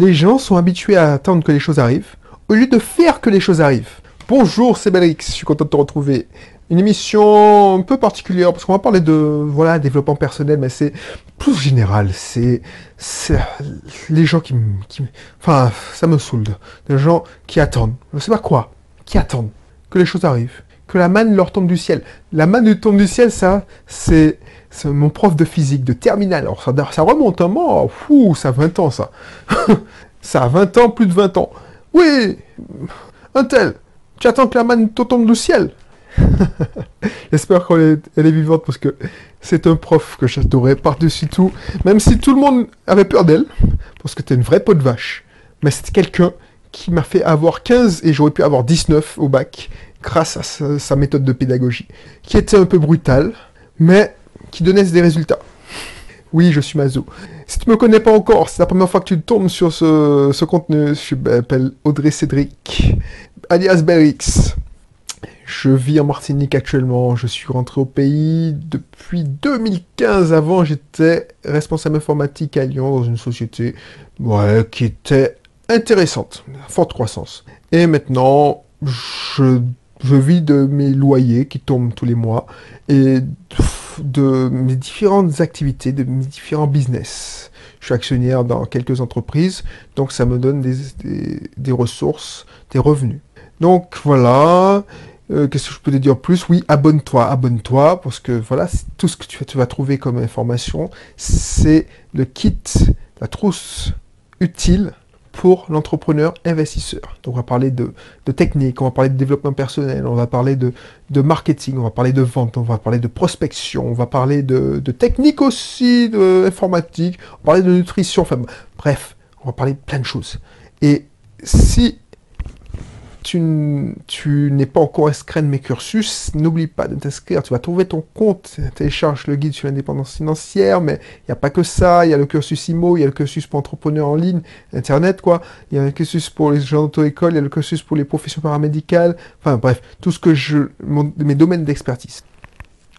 Les gens sont habitués à attendre que les choses arrivent, au lieu de faire que les choses arrivent. Bonjour, c'est Belrix, je suis content de te retrouver. Une émission un peu particulière, parce qu'on va parler de voilà développement personnel, mais c'est plus général. C'est les gens qui, qui... Enfin, ça me saoule. Des gens qui attendent. Je sais pas quoi. Qui attendent que les choses arrivent. Que la manne leur tombe du ciel. La manne tombe du ciel, ça, c'est mon prof de physique, de terminale. Alors ça, remonte un moment. Fou, ça a 20 ans, ça. ça a 20 ans, plus de 20 ans. Oui, un tel. Tu attends que la manne te tombe du ciel. J'espère qu'elle est, vivante parce que c'est un prof que j'adorais par-dessus tout. Même si tout le monde avait peur d'elle, parce que c'était une vraie peau de vache. Mais c'était quelqu'un qui m'a fait avoir 15 et j'aurais pu avoir 19 au bac grâce à sa, méthode de pédagogie. Qui était un peu brutale, mais qui donnait des résultats. Oui, je suis Mazo. Si tu me connais pas encore, c'est la première fois que tu tombes sur ce, ce contenu. Je m'appelle Audrey Cédric, alias Berix. Je vis en Martinique actuellement. Je suis rentré au pays depuis 2015. Avant, j'étais responsable informatique à Lyon dans une société qui était intéressante, forte croissance. Et maintenant, je, je vis de mes loyers qui tombent tous les mois et de mes différentes activités, de mes différents business. Je suis actionnaire dans quelques entreprises, donc ça me donne des, ressources, des revenus. Donc voilà, euh, qu'est-ce que je peux te dire plus? Oui, abonne-toi, abonne-toi, parce que voilà, tout ce que tu vas trouver comme information, c'est le kit, la trousse utile pour l'entrepreneur investisseur. Donc on va parler de, de, technique, on va parler de développement personnel, on va parler de, de, marketing, on va parler de vente, on va parler de prospection, on va parler de, de technique aussi, de informatique, on va parler de nutrition, enfin bref, on va parler de plein de choses. Et si tu, n'es pas encore inscrit de mes cursus, n'oublie pas de t'inscrire. Tu vas trouver ton compte, télécharge le guide sur l'indépendance financière, mais il n'y a pas que ça. Il y a le cursus IMO, il y a le cursus pour entrepreneurs en ligne, Internet, quoi. Il y a le cursus pour les gens d'auto-école, il y a le cursus pour les professions paramédicales. Enfin, bref, tout ce que je, mes domaines d'expertise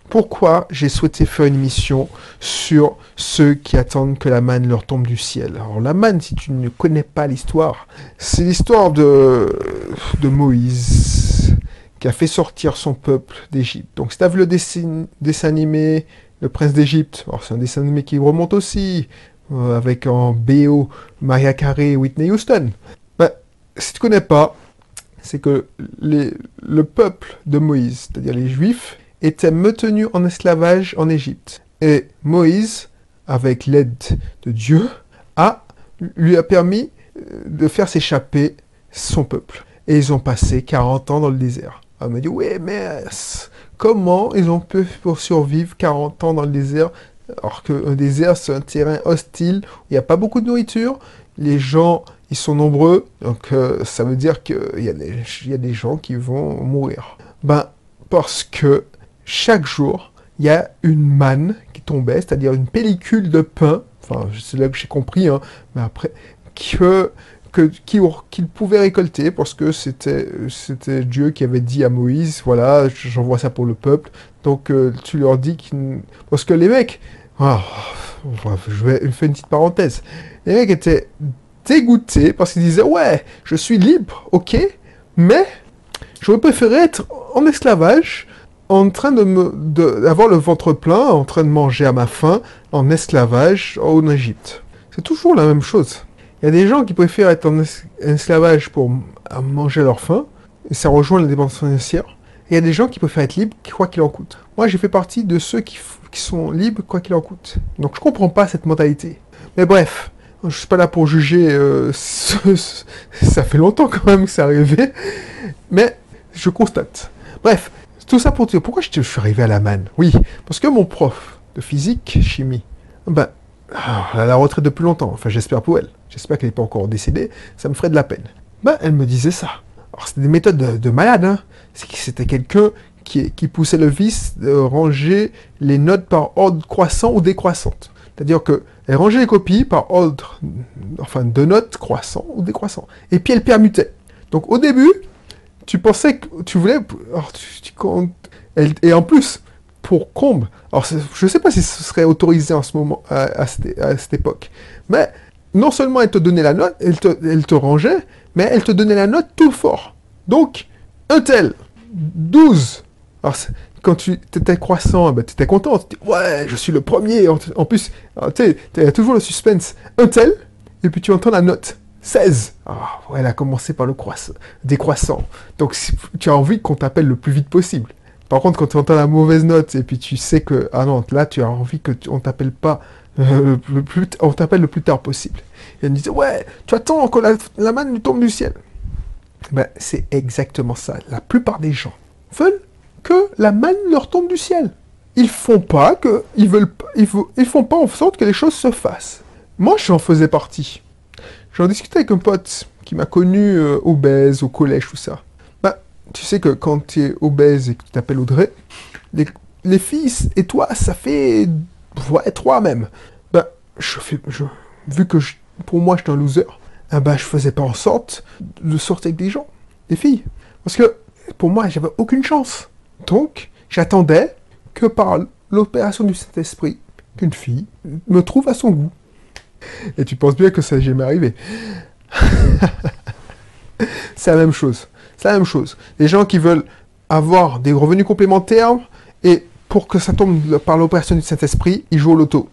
pourquoi j'ai souhaité faire une émission sur ceux qui attendent que la manne leur tombe du ciel? Alors la manne, si tu ne connais pas l'histoire, c'est l'histoire de, de Moïse qui a fait sortir son peuple d'Égypte. Donc si tu as vu le dessin, animé Le Prince d'Égypte, c'est un dessin animé qui remonte aussi, euh, avec en BO Maria Carey et Whitney Houston. Ben, si tu connais pas, c'est que le peuple de Moïse, c'est-à-dire les Juifs, était maintenu en esclavage en Égypte. Et Moïse, avec l'aide de Dieu, a, lui a permis euh, de faire s'échapper son peuple. Et ils ont passé 40 ans dans le désert. On m'a dit, oui, mais comment ils ont pu pour survivre 40 ans dans le désert alors qu'un désert, c'est un terrain hostile, il n'y a pas beaucoup de nourriture, les gens, ils sont nombreux, donc euh, ça veut dire qu'il y, y, a des gens qui vont mourir. Ben, parce que chaque jour, il y a une manne qui tombait, c'est-à-dire une pellicule de pain, enfin, c'est là que j'ai compris, hein, mais après, que, que, qu'il récolter parce que c'était, c'était Dieu qui avait dit à Moïse, voilà, j'envoie ça pour le peuple. Donc, euh, tu leur dis qu'ils... Parce que les mecs, oh, je vais faire une petite parenthèse, les mecs étaient dégoûtés parce qu'ils disaient, ouais, je suis libre, ok, mais j'aurais préféré être en esclavage en train de me, d'avoir le ventre plein, en train de manger à ma faim, en esclavage en Égypte. C'est toujours la même chose. Il y a des gens qui préfèrent être en esclavage pour manger à leur faim, et ça rejoint la dépense financière. Il y a des gens qui préfèrent être libres, quoi qu'il en coûte. Moi, j'ai fait partie de ceux qui, sont libres, quoi qu'il en coûte. Donc, je comprends pas cette mentalité. Mais bref, je suis pas là pour juger. Euh, ça fait longtemps quand même que c'est arrivé, mais je constate. Bref, tout ça pour dire, pourquoi je, suis arrivé à la manne? Oui, parce que mon prof de physique, chimie, ben, ah, elle a la retraite depuis longtemps, enfin j'espère pour elle, j'espère qu'elle n'est pas encore décédée, ça me ferait de la peine. Ben, elle me disait ça. Alors c'était des méthodes de, malade, hein. C'était quelqu'un qui, poussait le vice de ranger les notes par ordre croissant ou décroissante. C'est-à-dire qu'elle rangeait les copies par ordre, enfin, de notes croissant ou décroissant. Et puis elle permutait. Donc au début, tu pensais que tu voulais. et en plus, pour comble, alors je ne sais pas si ce serait autorisé en ce moment, à, cette, époque, mais non seulement elle te donnait la note, elle te, elle te rangeait, mais elle te donnait la note tout fort. Donc, un tel, 12. Alors, quand tu étais croissant, ben, tu étais content. Tu ouais, je suis le premier. En, en plus, alors, tu sais, tu toujours le suspense. Un tel, et puis tu entends la note. 16. Ah, elle a commencé par le croissant, décroissant. Donc, tu as envie qu'on t'appelle le plus vite possible. Par contre, quand tu entends la mauvaise note, et puis tu sais que, ah non, là, tu as envie que on t'appelle pas, euh, le plus, on t'appelle le plus tard possible. Et elle me disait, ouais, tu attends que la, manne tombe du ciel. Ben, c'est exactement ça. La plupart des gens veulent que la manne leur tombe du ciel. Ils font pas que, ils veulent, ils font pas en sorte que les choses se fassent. Moi, j'en faisais partie. J'en discutais avec un pote qui m'a connu euh, obèse au collège, tout ça. Bah, tu sais que quand tu es obèse et que tu t'appelles Audrey, les, les filles et toi, ça fait ouais, trois même. Bah, je fais, je, vu que je- pour moi j'étais un loser, ah bah, je faisais pas en sorte de sortir avec des gens, des filles. Parce que pour moi, j'avais aucune chance. Donc, j'attendais que par l'opération du Saint-Esprit, qu'une fille me trouve à son goût. Et tu penses bien que ça jamais arrivé. c'est la même chose. C'est la même chose. Les gens qui veulent avoir des revenus complémentaires et pour que ça tombe par l'opération du Saint-Esprit, ils jouent au loto.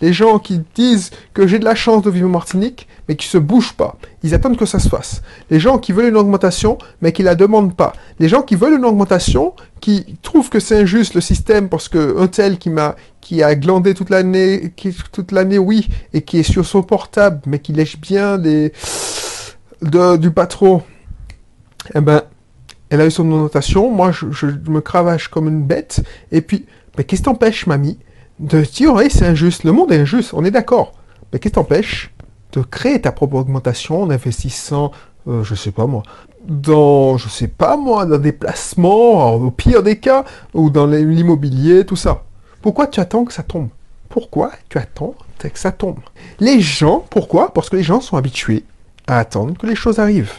Les gens qui disent que j'ai de la chance de vivre en Martinique, mais qui se bougent pas. Ils attendent que ça se fasse. Les gens qui veulent une augmentation, mais qui la demandent pas. Les gens qui veulent une augmentation, qui trouvent que c'est injuste le système parce que un tel qui m'a, qui a glandé toute l'année, toute l'année, oui, et qui est sur son portable, mais qui lèche bien des, de- du patron, eh ben, elle a eu son augmentation. Moi, je, me cravache comme une bête. Et puis, mais qu'est-ce t'empêche, mamie, de dire, c'est injuste. Le monde est injuste, on est d'accord. Mais qu'est-ce qui t'empêche de créer ta propre augmentation en investissant, euh, je sais pas moi, dans, je sais pas moi, dans des placements, au pire des cas, ou dans l'immobilier, tout ça. Pourquoi tu attends que ça tombe? Pourquoi tu attends que ça tombe? Les gens, pourquoi? Parce que les gens sont habitués à attendre que les choses arrivent.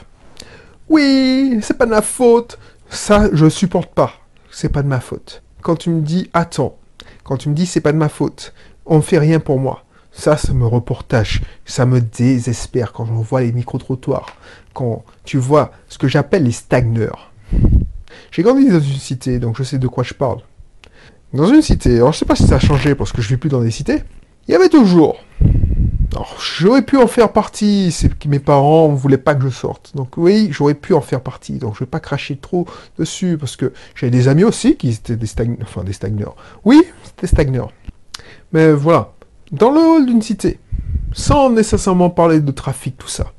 Oui, c'est pas de ma faute. Ça, je supporte pas. C'est pas de ma faute. Quand tu me dis attends, quand tu me dis c'est pas de ma faute, on ne fait rien pour moi. Ça, ça me reportage. Ça me désespère quand on voit les micro-trottoirs. Quand tu vois ce que j'appelle les stagneurs. J'ai grandi dans une cité, donc je sais de quoi je parle. Dans une cité, alors je sais pas si ça a changé parce que je vis plus dans des cités, il y avait toujours. Alors, j'aurais pu en faire partie, c'est que mes parents ne voulaient pas que je sorte. Donc oui, j'aurais pu en faire partie. Donc je vais pas cracher trop dessus parce que j'avais des amis aussi qui étaient des stagneurs, enfin des stagneurs. Oui, c'était stagneurs. Mais voilà, dans le hall d'une cité, sans nécessairement parler de trafic, tout ça,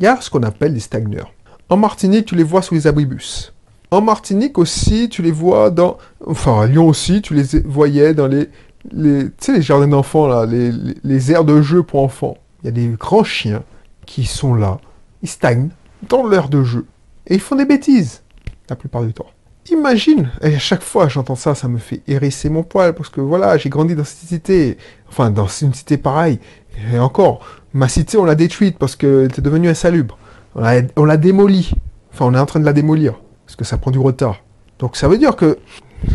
il y a ce qu'on appelle des stagneurs. En Martinique, tu les vois sous les abribus. En Martinique aussi, tu les vois dans... Enfin, à Lyon aussi, tu les voyais dans les... les tu sais, les jardins d'enfants, là, les, les, les aires de jeu pour enfants. Il y a des grands chiens qui sont là, ils stagnent dans l'aire de jeu. Et ils font des bêtises, la plupart du temps. Imagine, et à chaque fois j'entends ça, ça me fait hérisser mon poil, parce que voilà, j'ai grandi dans cette cité, enfin dans une cité pareille, et encore, ma cité on l'a détruite parce qu'elle était devenue insalubre. On l'a, on l'a démolie, enfin on est en train de la démolir, parce que ça prend du retard. Donc ça veut dire que,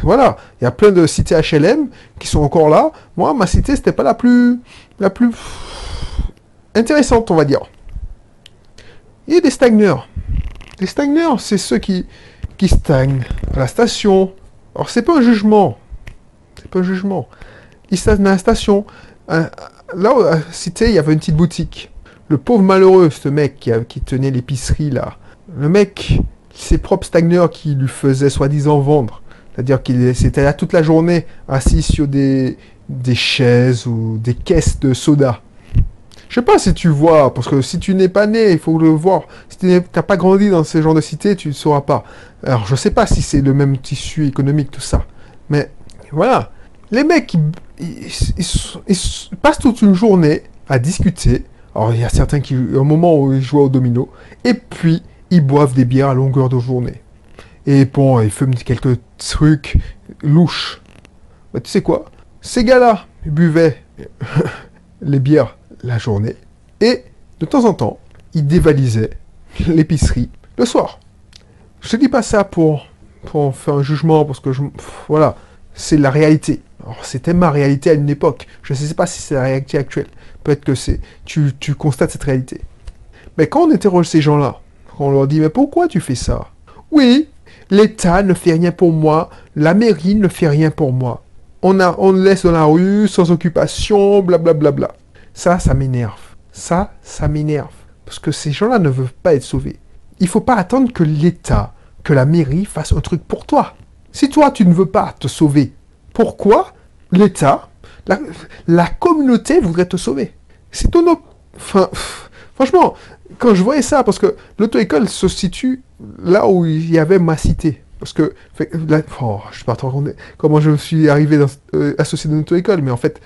voilà, il y a plein de cités HLM qui sont encore là. Moi, ma cité, c'était pas la plus, la plus intéressante, on va dire. Il y a des stagneurs. Les stagneurs, c'est ceux qui, qui stagnent à la station. Alors, c'est pas un jugement. C'est pas un jugement. Ils stagnent à la station. Euh, là, à la cité, il y avait une petite boutique. Le pauvre malheureux, ce mec qui, qui tenait l'épicerie, là. Le mec, ses propres stagneurs qui lui faisaient soi-disant vendre. C'est-à-dire qu'il c'était là toute la journée assis sur des, des chaises ou des caisses de soda. Je sais pas si tu vois, parce que si tu n'es pas né, il faut le voir. Si tu n'as pas grandi dans ce genre de cité, tu ne sauras pas. Alors je sais pas si c'est le même tissu économique, tout ça. Mais voilà. Les mecs, ils- ils passent toute une journée à discuter. Alors il y a certains qui, au moment où ils jouent au domino, et puis ils boivent des bières à longueur de journée. Et bon, ils fument quelques trucs louches. Tu sais quoi? Ces gars-là buvaient les bières la journée et de temps en temps, ils dévalisaient l'épicerie le soir. Je te dis pas ça pour, pour faire un jugement parce que je, voilà, c'est la réalité. C'était ma réalité à une époque. Je ne sais pas si c'est la réalité actuelle. Peut-être que c'est, tu, tu constates cette réalité. Mais quand on interroge ces gens-là, on leur dit, mais pourquoi tu fais ça? Oui, l'État ne fait rien pour moi, la mairie ne fait rien pour moi. On, a, laisse dans la rue, sans occupation, blablabla. Bla, bla, bla. Ça, ça m'énerve. Ça, ça m'énerve. Parce que ces gens-là ne veulent pas être sauvés. Il ne faut pas attendre que l'État, que la mairie fasse un truc pour toi. Si toi, tu ne veux pas te sauver, pourquoi l'État, la, communauté voudrait te sauver? C'est ton... Enfin, franchement, quand je voyais ça, parce que l'auto-école se situe là où il y avait ma cité. Parce que, là, oh, je ne sais pas comment je suis arrivé euh, associé d'une auto-école, mais en fait,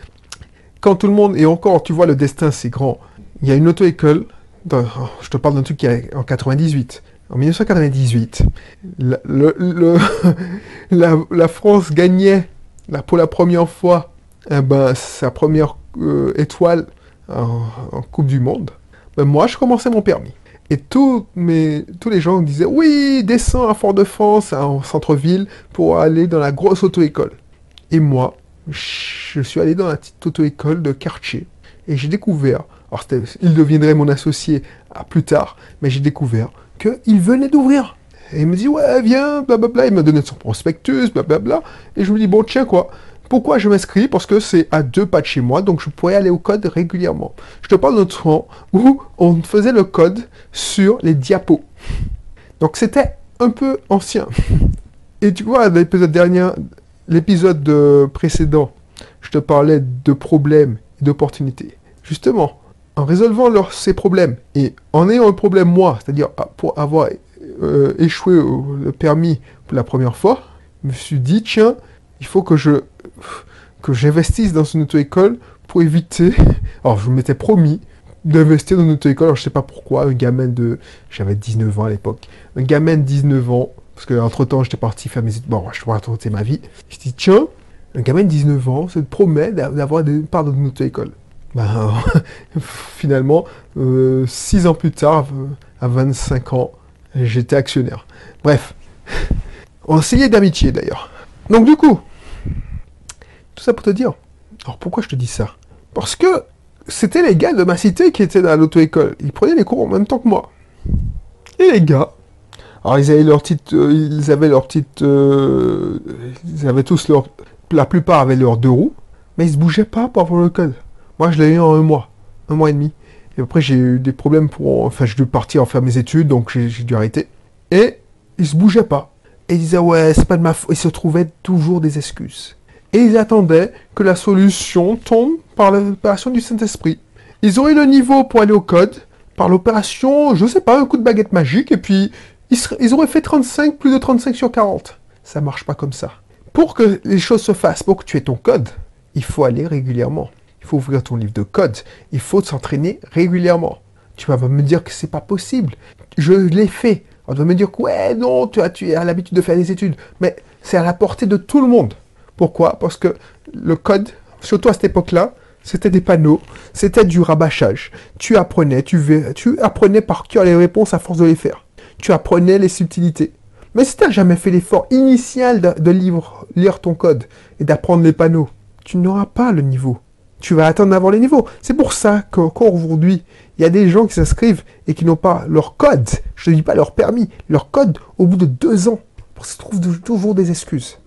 quand tout le monde, et encore, tu vois, le destin, c'est grand. Il y a une auto-école, oh, je te parle d'un truc qui est en 98. En 1998, la, le, la, France gagnait pour la première fois eh ben, sa première euh, étoile en, Coupe du Monde. Ben, moi, je commençais mon permis. Et tous, tous les gens disaient Oui, descends à Fort-de-France, en centre-ville, pour aller dans la grosse auto-école. Et moi, je suis allé dans la petite auto-école de quartier. Et j'ai découvert, alors il deviendrait mon associé à plus tard, mais j'ai découvert qu'il venait d'ouvrir. Et il me dit Ouais, viens, blablabla. Il m'a donné son prospectus, blablabla. Et je me dis Bon, tiens, quoi pourquoi je m'inscris? Parce que c'est à deux pas de chez moi, donc je pourrais aller au code régulièrement. Je te parle d'un temps où on faisait le code sur les diapos. Donc c'était un peu ancien. Et tu vois, l'épisode dernier, l'épisode précédent, je te parlais de problèmes et d'opportunités. Justement, en résolvant ces problèmes et en ayant un problème moi, c'est-à-dire ah, pour avoir euh, échoué au permis pour la première fois, je me suis dit, tiens, il faut que je que j'investisse dans une auto-école pour éviter. Alors, je m'étais promis d'investir dans une auto-école. Alors, je sais pas pourquoi. Un gamin de. J'avais 19 ans à l'époque. Un gamin de 19 ans. Parce qu'entre temps, j'étais parti faire mes études. Bon, je dois raconter ma vie. Je dis, tiens, un gamin de 19 ans se promet d'avoir des parts dans une auto-école. Ben, finalement, 6 euh, ans plus tard, à 25 ans, j'étais actionnaire. Bref. On s'est d'amitié d'ailleurs. Donc, du coup, tout ça pour te dire. Alors pourquoi je te dis ça? Parce que c'était les gars de ma cité qui étaient dans l'auto-école. Ils prenaient les cours en même temps que moi. Et les gars, alors ils avaient leur petite, euh, ils avaient leur petite, euh, ils avaient tous leur, la plupart avaient leurs deux roues, mais ils se bougeaient pas pour avoir le code. Moi, je l'ai eu en un mois, un mois et demi. Et après, j'ai eu des problèmes pour, enfin, j'ai dû partir en faire mes études, donc j'ai dû arrêter. Et ils se bougeaient pas. Et ils disaient ouais, c'est pas de ma faute. Ils se trouvaient toujours des excuses et ils attendaient que la solution tombe par l'opération du Saint-Esprit. Ils auraient le niveau pour aller au code, par l'opération, je sais pas, un coup de baguette magique, et puis ils, auraient fait 35, plus de 35 sur 40. Ça marche pas comme ça. Pour que les choses se fassent, pour que tu aies ton code, il faut aller régulièrement. Il faut ouvrir ton livre de code. Il faut s'entraîner régulièrement. Tu vas me dire que c'est pas possible. Je l'ai fait. On va me dire que ouais, non, tu as, tu as l'habitude de faire des études. Mais c'est à la portée de tout le monde. Pourquoi? Parce que le code, surtout à cette époque-là, c'était des panneaux, c'était du rabâchage. Tu apprenais, tu, tu apprenais par cœur les réponses à force de les faire. Tu apprenais les subtilités. Mais si tu n'as jamais fait l'effort initial de, lire ton code et d'apprendre les panneaux, tu n'auras pas le niveau. Tu vas attendre d'avoir les niveaux. C'est pour ça qu'encore aujourd'hui, il y a des gens qui s'inscrivent et qui n'ont pas leur code, je ne dis pas leur permis, leur code au bout de deux ans. Parce qu'ils trouvent toujours des excuses.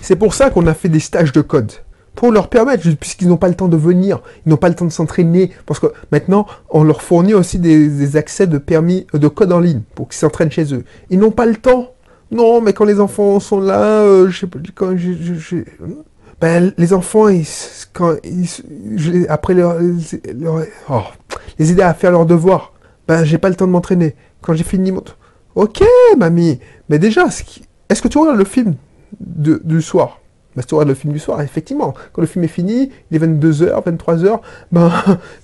C'est pour ça qu'on a fait des stages de code. Pour leur permettre, puisqu'ils n'ont pas le temps de venir, ils n'ont pas le temps de s'entraîner, parce que maintenant, on leur fournit aussi des, accès de permis de code en ligne pour qu'ils s'entraînent chez eux. Ils n'ont pas le temps. Non, mais quand les enfants sont là, euh, je sais pas, quand ben, les enfants, quand après leur, oh, les aider à faire leurs devoirs, ben, j'ai pas le temps de m'entraîner. Quand j'ai fini mon... Ok, mamie, mais déjà, est-ce que tu regardes le film? Du soir. Bah, si tu le film du soir, effectivement, quand le film est fini, il est 22h, 23h, ben,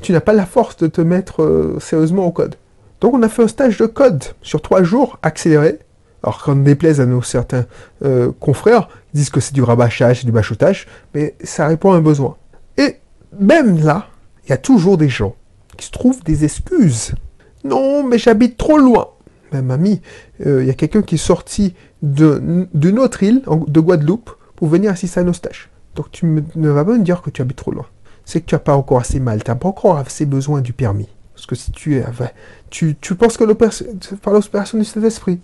tu n'as pas la force de te mettre euh, sérieusement au code. Donc on a fait un stage de code sur trois jours accéléré. Alors qu'on déplaise à nos certains euh, confrères, ils disent que c'est du rabâchage, du bachotage, mais ça répond à un besoin. Et même là, il y a toujours des gens qui se trouvent des excuses. Non, mais j'habite trop loin. Mais mamie, euh, il y a quelqu'un qui est sorti d'une autre île, de Guadeloupe, pour venir assister à nos stages. Donc tu ne vas pas me dire que tu habites trop loin. C'est que tu n'as pas encore assez mal, tu n'as pas encore assez besoin du permis. Parce que si tu es... Tu, penses que par l'opération du Saint-Esprit.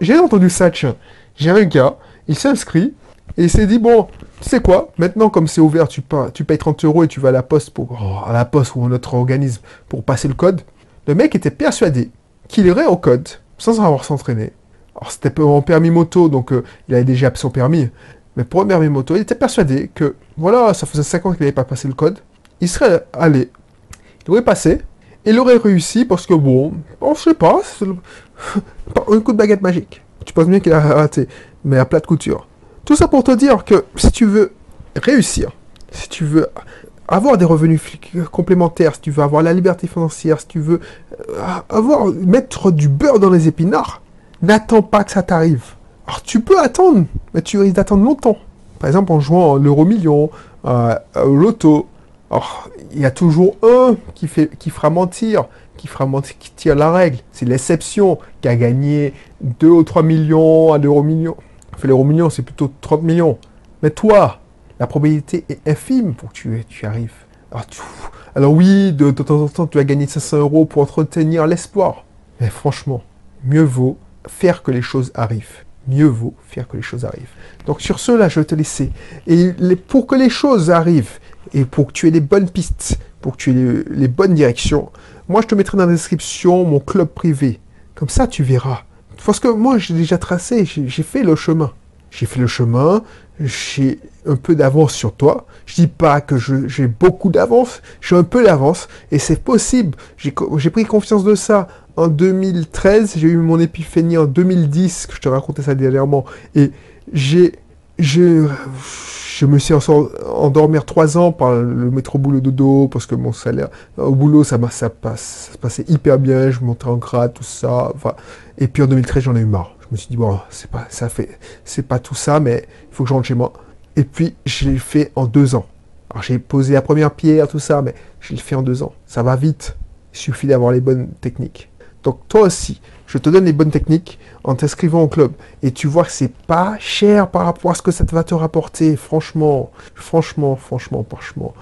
J'ai entendu ça, tiens. J'ai un gars, il s'inscrit, et il s'est dit, bon, tu sais quoi, maintenant comme c'est ouvert, tu, tu payes 30 euros et tu vas à la poste, pour, oh, à la poste ou à notre organisme pour passer le code. Le mec était persuadé qu'il irait au code sans avoir s'entraîner. Alors c'était en permis moto, donc euh, il avait déjà son permis. Mais pour un permis moto, il était persuadé que, voilà, ça faisait 5 ans qu'il n'avait pas passé le code. Il serait allé, il aurait passé, et il aurait réussi parce que, bon, on je sais pas, un coup de baguette magique. Tu penses bien qu'il a raté, mais à plat de couture. Tout ça pour te dire que si tu veux réussir, si tu veux avoir des revenus complémentaires, si tu veux avoir la liberté financière, si tu veux euh, avoir mettre du beurre dans les épinards, n'attends pas que ça t'arrive. Alors tu peux attendre, mais tu risques d'attendre longtemps. Par exemple en jouant l'euro million, euh, au loto. Alors il y a toujours un qui fait, fera mentir, qui fera mentir, qui tire la règle. C'est l'exception qui a gagné 2 ou 3 millions à l'euro million. Enfin l'euro million c'est plutôt 30 millions. Mais toi, la probabilité est infime pour que tu, tu arrives. Alors, oui, de, temps en temps, tu vas gagner 500 euros pour entretenir l'espoir. Mais franchement, mieux vaut faire que les choses arrivent. Mieux vaut faire que les choses arrivent. Donc sur cela, je vais te laisser. Et pour que les choses arrivent, et pour que tu aies les bonnes pistes, pour que tu aies les, bonnes directions, moi je te mettrai dans la description mon club privé. Comme ça, tu verras. Parce que moi, j'ai déjà tracé, j'ai fait le chemin. J'ai fait le chemin, j'ai un peu d'avance sur toi. Je dis pas que j'ai beaucoup d'avance, j'ai un peu d'avance et c'est possible. J'ai pris confiance de ça en 2013, j'ai eu mon épiphanie en 2010, que je te racontais ça dernièrement, et j'ai, je me suis endormir trois ans par le métro boulot dodo parce que mon salaire au boulot ça, passe, ça passait hyper bien, je montais en grade, tout ça. Et puis en 2013 j'en ai eu marre. Je me suis dit bon c'est pas ça c'est pas tout ça mais il faut que je rentre chez moi. Et puis, je l'ai fait en deux ans. Alors, j'ai posé la première pierre, tout ça, mais je l'ai fait en deux ans. Ça va vite. Il suffit d'avoir les bonnes techniques. Donc, toi aussi, je te donne les bonnes techniques en t'inscrivant au club. Et tu vois que c'est pas cher par rapport à ce que ça va te rapporter. Franchement, franchement, franchement, franchement.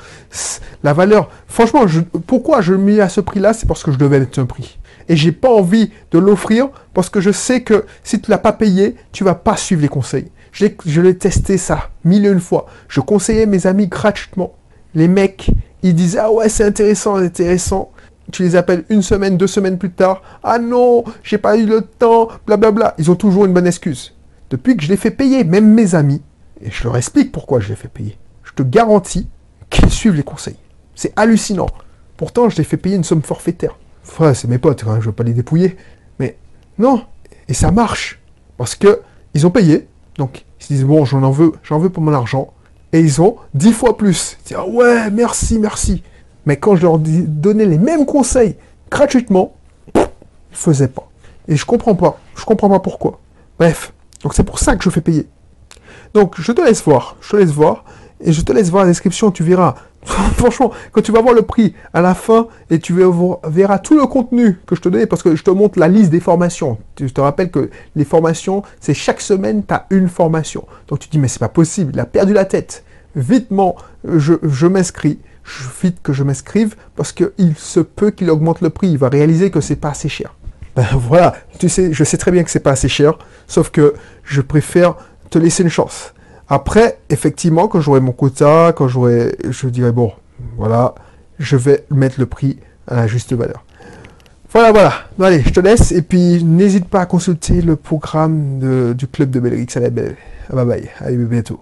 La valeur, franchement, pourquoi je mets à ce prix-là? C'est parce que je devais mettre un prix. Et j'ai pas envie de l'offrir parce que je sais que si tu l'as pas payé, tu vas pas suivre les conseils. Je l'ai testé ça mille et une fois. Je conseillais mes amis gratuitement. Les mecs, ils disaient Ah ouais, c'est intéressant, intéressant. Tu les appelles une semaine, deux semaines plus tard. Ah non, j'ai pas eu le temps, blablabla. Ils ont toujours une bonne excuse. Depuis que je les fais payer, même mes amis, et je leur explique pourquoi je les fais payer, je te garantis qu'ils suivent les conseils. C'est hallucinant. Pourtant, je les fais payer une somme forfaitaire. Enfin, c'est mes potes, hein, je veux pas les dépouiller. Mais non, et ça marche. Parce que ils ont payé, donc, ils se disent, bon, j'en en veux, j'en veux pour mon argent. Et ils ont dix fois plus. Ils disent, ah ouais, merci, merci. Mais quand je leur donnais les mêmes conseils gratuitement, ils ne faisaient pas. Et je comprends pas. Je comprends pas pourquoi. Bref. Donc c'est pour ça que je fais payer. Donc je te laisse voir. Je te laisse voir. Et je te laisse voir la description. Tu verras Franchement, quand tu vas voir le prix à la fin et tu verras tout le contenu que je te donne, parce que je te montre la liste des formations. Je te rappelle que les formations, c'est chaque semaine, tu as une formation. Donc tu te dis, mais c'est pas possible, il a perdu la tête. Vitement, je, je m'inscris. Vite que je m'inscrive parce qu'il se peut qu'il augmente le prix. Il va réaliser que c'est pas assez cher. Ben voilà, tu sais, je sais très bien que c'est pas assez cher, sauf que je préfère te laisser une chance. Après, effectivement, quand j'aurai mon quota, quand j'aurai, je dirais bon, voilà, je vais mettre le prix à la juste valeur. Voilà, voilà. allez, je te laisse et puis n'hésite pas à consulter le programme du club de Belrix. Allez, bye bye. Allez, bientôt.